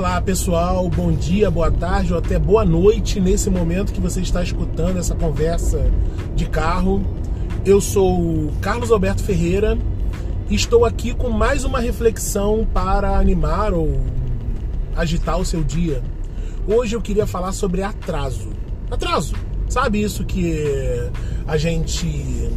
Olá pessoal, bom dia, boa tarde ou até boa noite nesse momento que você está escutando essa conversa de carro. Eu sou Carlos Alberto Ferreira e estou aqui com mais uma reflexão para animar ou agitar o seu dia. Hoje eu queria falar sobre atraso. Atraso, sabe isso que a gente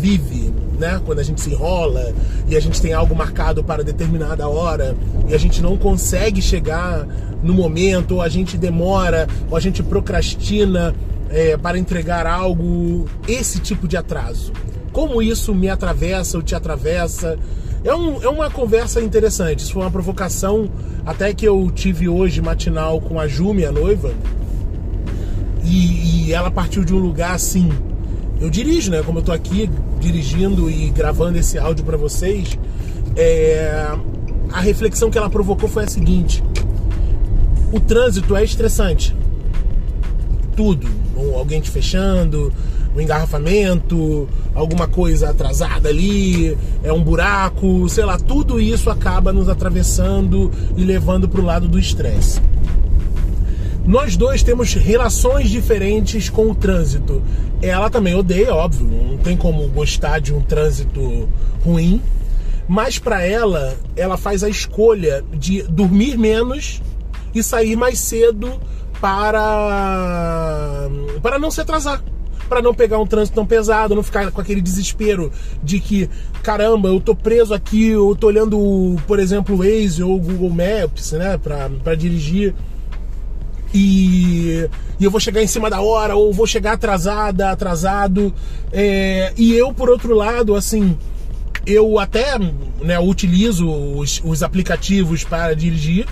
vive, né? Quando a gente se enrola e a gente tem algo marcado para determinada hora e a gente não consegue chegar no momento, ou a gente demora, ou a gente procrastina é, para entregar algo, esse tipo de atraso. Como isso me atravessa ou te atravessa? É, um, é uma conversa interessante. Isso foi uma provocação até que eu tive hoje matinal com a Ju, minha noiva. E, e ela partiu de um lugar assim eu dirijo, né? Como eu tô aqui dirigindo e gravando esse áudio para vocês, é... a reflexão que ela provocou foi a seguinte: o trânsito é estressante. Tudo, alguém te fechando, um engarrafamento, alguma coisa atrasada ali, é um buraco, sei lá, tudo isso acaba nos atravessando e levando para o lado do estresse. Nós dois temos relações diferentes com o trânsito. Ela também odeia, óbvio, não tem como gostar de um trânsito ruim. Mas para ela, ela faz a escolha de dormir menos e sair mais cedo para para não se atrasar para não pegar um trânsito tão pesado, não ficar com aquele desespero de que, caramba, eu tô preso aqui, eu tô olhando, por exemplo, o Waze ou o Google Maps, né, para dirigir e, e, eu vou chegar em cima da hora, ou vou chegar atrasada, atrasado. É, e eu, por outro lado, assim, eu até né, utilizo os, os aplicativos para dirigir,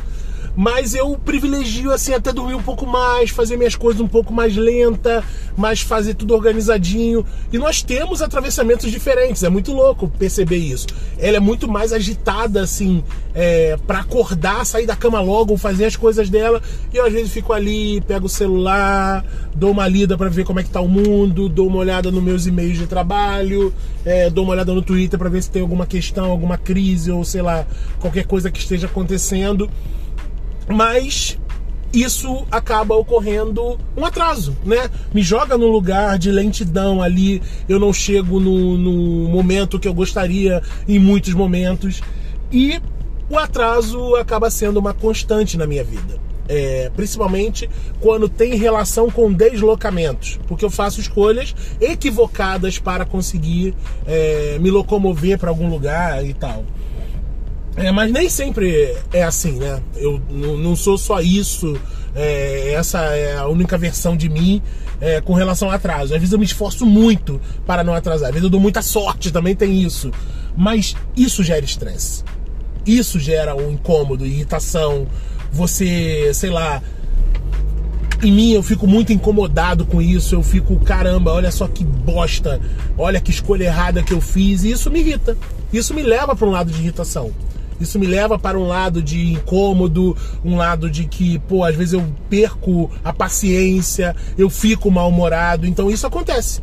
mas eu privilegio assim até dormir um pouco mais, fazer minhas coisas um pouco mais lenta, mas fazer tudo organizadinho. E nós temos atravessamentos diferentes, é muito louco perceber isso. Ela é muito mais agitada assim, é, para acordar, sair da cama logo, fazer as coisas dela. E eu às vezes fico ali, pego o celular, dou uma lida para ver como é que tá o mundo, dou uma olhada nos meus e-mails de trabalho, é, dou uma olhada no Twitter para ver se tem alguma questão, alguma crise ou sei lá, qualquer coisa que esteja acontecendo mas isso acaba ocorrendo um atraso, né? Me joga no lugar de lentidão ali, eu não chego no, no momento que eu gostaria em muitos momentos e o atraso acaba sendo uma constante na minha vida. É, principalmente quando tem relação com deslocamentos, porque eu faço escolhas equivocadas para conseguir é, me locomover para algum lugar e tal. É, mas nem sempre é assim, né? Eu não sou só isso, é, essa é a única versão de mim é, com relação ao atraso. Às vezes eu me esforço muito para não atrasar, às vezes eu dou muita sorte, também tem isso. Mas isso gera estresse. Isso gera um incômodo, irritação. Você, sei lá, em mim eu fico muito incomodado com isso, eu fico, caramba, olha só que bosta, olha que escolha errada que eu fiz, e isso me irrita. Isso me leva para um lado de irritação. Isso me leva para um lado de incômodo, um lado de que, pô, às vezes eu perco a paciência, eu fico mal-humorado. Então isso acontece.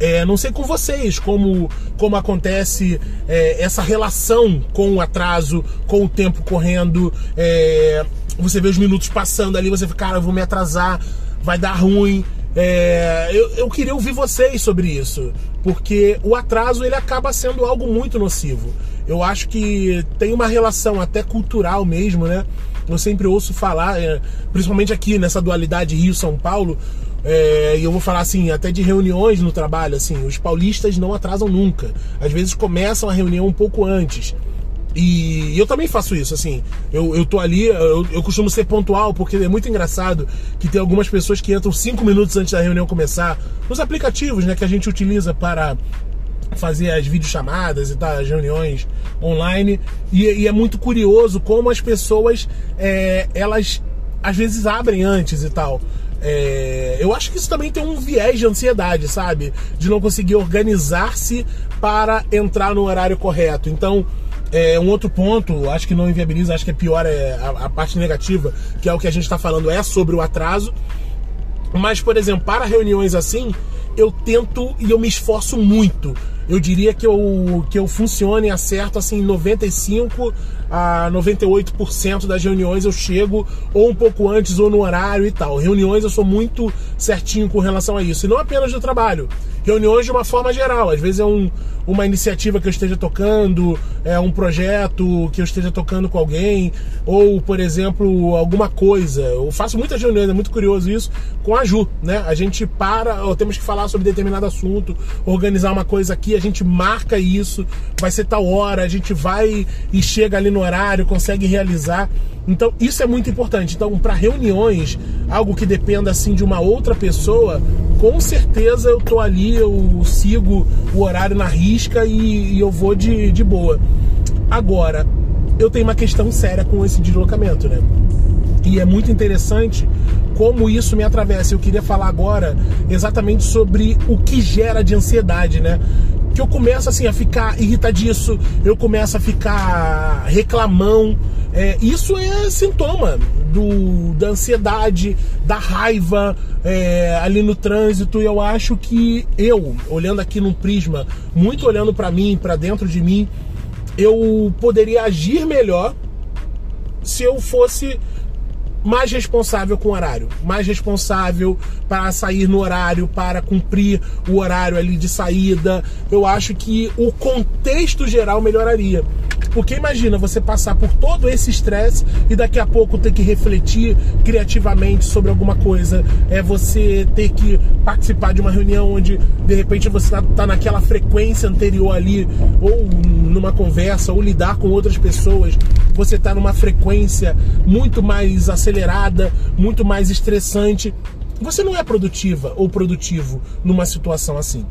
É, não sei com vocês como, como acontece é, essa relação com o atraso, com o tempo correndo. É, você vê os minutos passando ali, você fica, cara, eu vou me atrasar, vai dar ruim. É, eu, eu queria ouvir vocês sobre isso, porque o atraso ele acaba sendo algo muito nocivo. Eu acho que tem uma relação até cultural mesmo, né? Eu sempre ouço falar, é, principalmente aqui nessa dualidade Rio-São Paulo, é, e eu vou falar assim, até de reuniões no trabalho, assim, os paulistas não atrasam nunca. Às vezes começam a reunião um pouco antes. E eu também faço isso, assim. Eu, eu tô ali, eu, eu costumo ser pontual, porque é muito engraçado que tem algumas pessoas que entram cinco minutos antes da reunião começar. Nos aplicativos, né, que a gente utiliza para fazer as videochamadas e tal, as reuniões online. E, e é muito curioso como as pessoas, é, elas às vezes abrem antes e tal. É, eu acho que isso também tem um viés de ansiedade, sabe? De não conseguir organizar-se para entrar no horário correto. Então, é, um outro ponto, acho que não inviabiliza, acho que é pior é a, a parte negativa, que é o que a gente está falando, é sobre o atraso. Mas, por exemplo, para reuniões assim, eu tento e eu me esforço muito eu diria que eu, que eu funcione acerto assim 95 a 98% das reuniões eu chego ou um pouco antes ou no horário e tal. Reuniões eu sou muito certinho com relação a isso. E não apenas do trabalho. Reuniões de uma forma geral. Às vezes é um, uma iniciativa que eu esteja tocando, é um projeto que eu esteja tocando com alguém, ou, por exemplo, alguma coisa. Eu faço muitas reuniões, é muito curioso isso, com a Ju, né? A gente para, ou temos que falar sobre determinado assunto, organizar uma coisa aqui, a gente marca isso, vai ser tal hora, a gente vai e chega ali no horário, consegue realizar. Então, isso é muito importante. Então, para reuniões, algo que dependa assim de uma outra pessoa, com certeza eu tô ali, eu sigo o horário na risca e, e eu vou de, de boa. Agora, eu tenho uma questão séria com esse deslocamento, né? E é muito interessante como isso me atravessa. Eu queria falar agora exatamente sobre o que gera de ansiedade, né? Que eu começo assim a ficar irritadiço, eu começo a ficar reclamão. É, isso é sintoma do, da ansiedade, da raiva é, ali no trânsito. E eu acho que eu, olhando aqui num prisma, muito olhando para mim, para dentro de mim, eu poderia agir melhor se eu fosse mais responsável com o horário, mais responsável para sair no horário, para cumprir o horário ali de saída. Eu acho que o contexto geral melhoraria. Porque imagina você passar por todo esse estresse e daqui a pouco ter que refletir criativamente sobre alguma coisa. É você ter que participar de uma reunião onde de repente você está tá naquela frequência anterior ali, ou numa conversa, ou lidar com outras pessoas. Você está numa frequência muito mais acelerada, muito mais estressante. Você não é produtiva ou produtivo numa situação assim.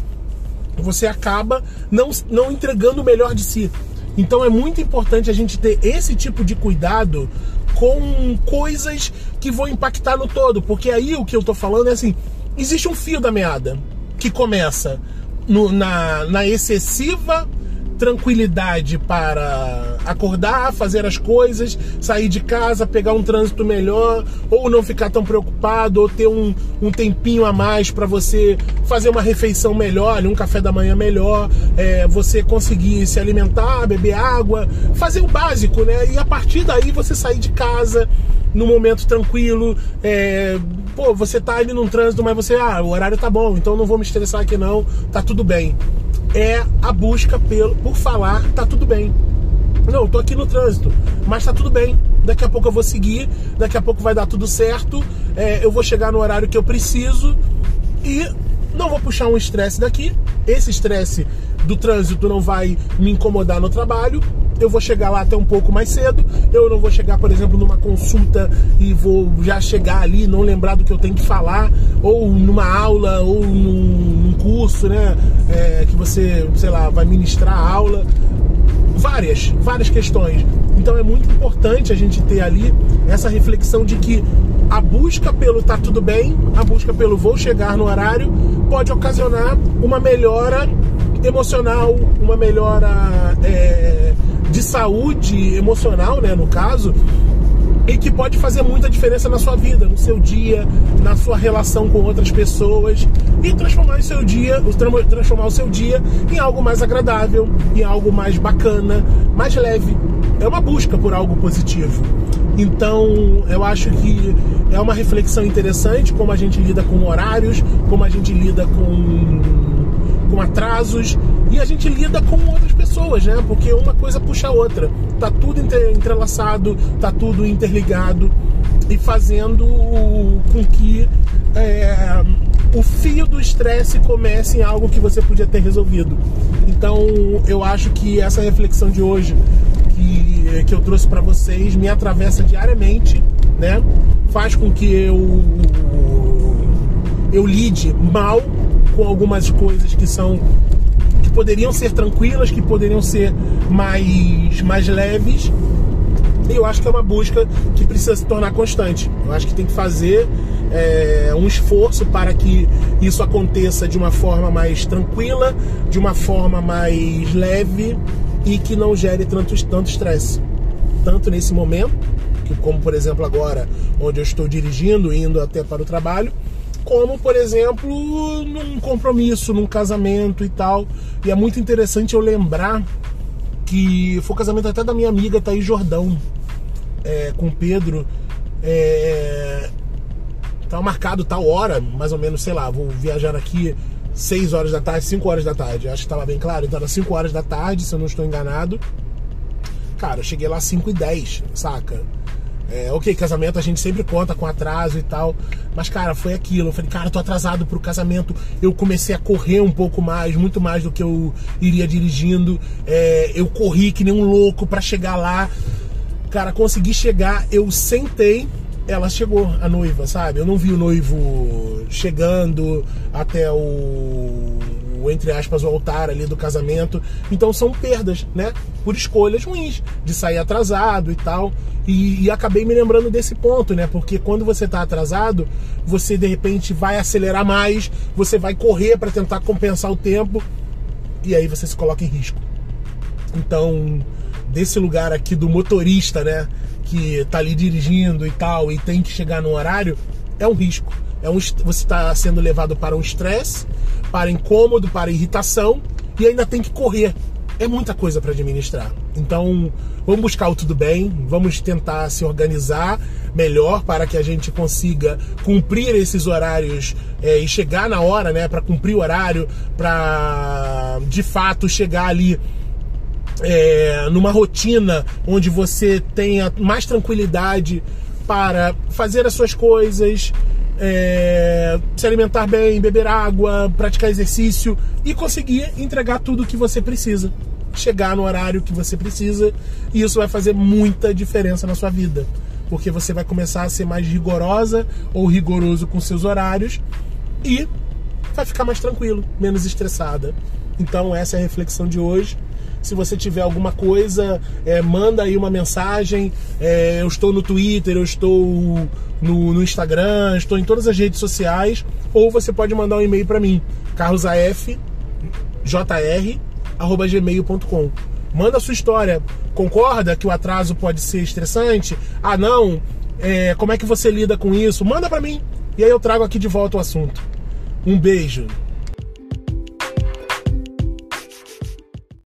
Você acaba não, não entregando o melhor de si. Então é muito importante a gente ter esse tipo de cuidado com coisas que vão impactar no todo, porque aí o que eu tô falando é assim: existe um fio da meada que começa no, na, na excessiva tranquilidade para acordar, fazer as coisas, sair de casa, pegar um trânsito melhor, ou não ficar tão preocupado, ou ter um, um tempinho a mais para você fazer uma refeição melhor, um café da manhã melhor, é, você conseguir se alimentar, beber água, fazer o básico, né? E a partir daí você sair de casa no momento tranquilo, é, pô, você tá ali num trânsito, mas você, ah, o horário tá bom, então não vou me estressar aqui não, tá tudo bem é a busca pelo, por falar, tá tudo bem. Não, tô aqui no trânsito, mas tá tudo bem. Daqui a pouco eu vou seguir, daqui a pouco vai dar tudo certo, é, eu vou chegar no horário que eu preciso e não vou puxar um estresse daqui. Esse estresse do trânsito não vai me incomodar no trabalho. Eu vou chegar lá até um pouco mais cedo. Eu não vou chegar, por exemplo, numa consulta e vou já chegar ali, não lembrar do que eu tenho que falar, ou numa aula, ou num, num curso, né? É, que você, sei lá, vai ministrar a aula. Várias, várias questões. Então é muito importante a gente ter ali essa reflexão de que a busca pelo tá tudo bem, a busca pelo vou chegar no horário, pode ocasionar uma melhora emocional, uma melhora é, de saúde emocional, né, no caso, e que pode fazer muita diferença na sua vida, no seu dia, na sua relação com outras pessoas e transformar o seu dia, transformar o seu dia em algo mais agradável, em algo mais bacana, mais leve. É uma busca por algo positivo. Então, eu acho que é uma reflexão interessante como a gente lida com horários, como a gente lida com com atrasos e a gente lida com outras pessoas, né? Porque uma coisa puxa a outra. Tá tudo entrelaçado, tá tudo interligado e fazendo com que é, o fio do estresse comece em algo que você podia ter resolvido. Então, eu acho que essa reflexão de hoje que, que eu trouxe para vocês me atravessa diariamente, né? Faz com que eu eu lide mal com algumas coisas que são que poderiam ser tranquilas, que poderiam ser mais mais leves. E eu acho que é uma busca que precisa se tornar constante. Eu acho que tem que fazer é, um esforço para que isso aconteça de uma forma mais tranquila, de uma forma mais leve e que não gere tanto estresse. Tanto nesse momento, que como por exemplo agora, onde eu estou dirigindo, indo até para o trabalho, como, por exemplo, num compromisso, num casamento e tal. E é muito interessante eu lembrar que foi o casamento até da minha amiga Thaís Jordão, é, com Pedro. É, tava marcado tal hora, mais ou menos, sei lá, vou viajar aqui 6 horas da tarde, 5 horas da tarde. Acho que estava bem claro. Então era 5 horas da tarde, se eu não estou enganado. Cara, eu cheguei lá 5 e 10, saca? É, ok, casamento a gente sempre conta com atraso e tal. Mas, cara, foi aquilo. Eu falei, cara, tô atrasado pro casamento. Eu comecei a correr um pouco mais, muito mais do que eu iria dirigindo. É, eu corri que nem um louco para chegar lá. Cara, consegui chegar, eu sentei ela chegou, a noiva, sabe? Eu não vi o noivo chegando até o, o, entre aspas, o altar ali do casamento. Então são perdas, né? Por escolhas ruins, de sair atrasado e tal. E, e acabei me lembrando desse ponto, né? Porque quando você tá atrasado, você de repente vai acelerar mais, você vai correr para tentar compensar o tempo e aí você se coloca em risco. Então, desse lugar aqui do motorista, né? Que tá ali dirigindo e tal e tem que chegar no horário, é um risco. É um, você está sendo levado para um estresse, para incômodo, para irritação e ainda tem que correr. É muita coisa para administrar. Então, vamos buscar o tudo bem, vamos tentar se organizar melhor para que a gente consiga cumprir esses horários é, e chegar na hora, né? Para cumprir o horário, para de fato chegar ali é, numa rotina onde você tenha mais tranquilidade para fazer as suas coisas, é, se alimentar bem, beber água, praticar exercício e conseguir entregar tudo o que você precisa. Chegar no horário que você precisa, e isso vai fazer muita diferença na sua vida, porque você vai começar a ser mais rigorosa ou rigoroso com seus horários e vai ficar mais tranquilo, menos estressada. Então, essa é a reflexão de hoje. Se você tiver alguma coisa, é, manda aí uma mensagem. É, eu estou no Twitter, eu estou no, no, Instagram, estou em todas as redes sociais. Ou você pode mandar um e-mail para mim, carlosafjr.gmail.com. Manda a sua história. Concorda que o atraso pode ser estressante? Ah, não? É, como é que você lida com isso? Manda para mim. E aí eu trago aqui de volta o assunto. Um beijo.